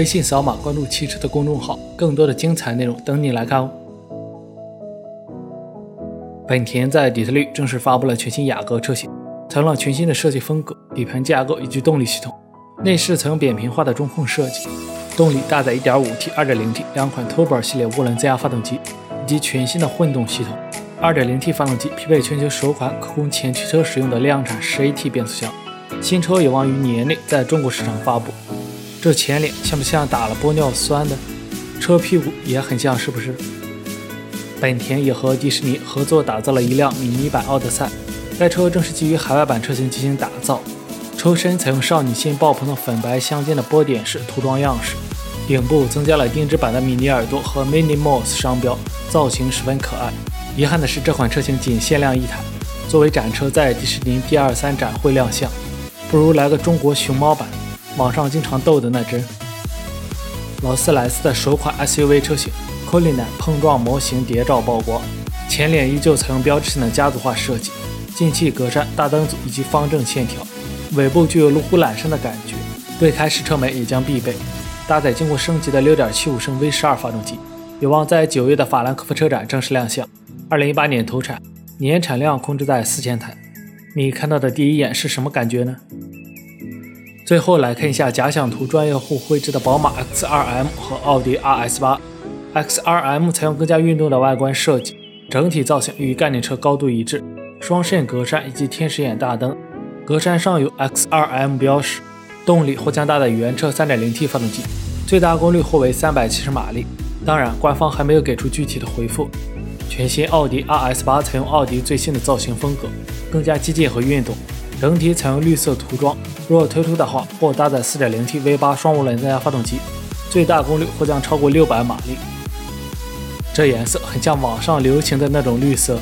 微信扫码关注汽车的公众号，更多的精彩内容等你来看哦。本田在底特律正式发布了全新雅阁车型，采用了全新的设计风格、底盘架构以及动力系统。内饰采用扁平化的中控设计，动力搭载 1.5T、2.0T 两款 Turbo 系列涡轮增压发动机，以及全新的混动系统。2.0T 发动机匹配全球首款可供前驱车使用的量产 10AT 变速箱。新车有望于年内在中国市场发布。这前脸像不像打了玻尿酸的？车屁股也很像，是不是？本田也和迪士尼合作打造了一辆迷你版奥德赛，该车正是基于海外版车型进行打造。车身采用少女心爆棚的粉白相间的波点式涂装样式，顶部增加了定制版的米妮耳朵和 Mini m o s 商标，造型十分可爱。遗憾的是，这款车型仅限量一台，作为展车在迪士尼第二三展会亮相，不如来个中国熊猫版，网上经常斗的那只。劳斯莱斯的首款 SUV 车型。c o l i n a 碰撞模型谍照曝光，前脸依旧采用标志性的家族化设计，进气格栅、大灯组以及方正线条，尾部具有路虎揽胜的感觉。未开式车门也将必备，搭载经过升级的6.75升 V12 发动机，有望在九月的法兰克福车展正式亮相。2018年投产，年产量控制在4000台。你看到的第一眼是什么感觉呢？最后来看一下假想图专业户绘制的宝马 X2M 和奥迪 RS8。X2M 采用更加运动的外观设计，整体造型与概念车高度一致，双肾格栅以及天使眼大灯，格栅上有 X2M 标识。动力或将搭载原车 3.0T 发动机，最大功率或为370马力。当然，官方还没有给出具体的回复。全新奥迪 RS8 采用奥迪最新的造型风格，更加激进和运动，整体采用绿色涂装。若推出的话，或搭载 4.0T V8 双涡轮增压发动机，最大功率或将超过600马力。这颜色很像网上流行的那种绿色。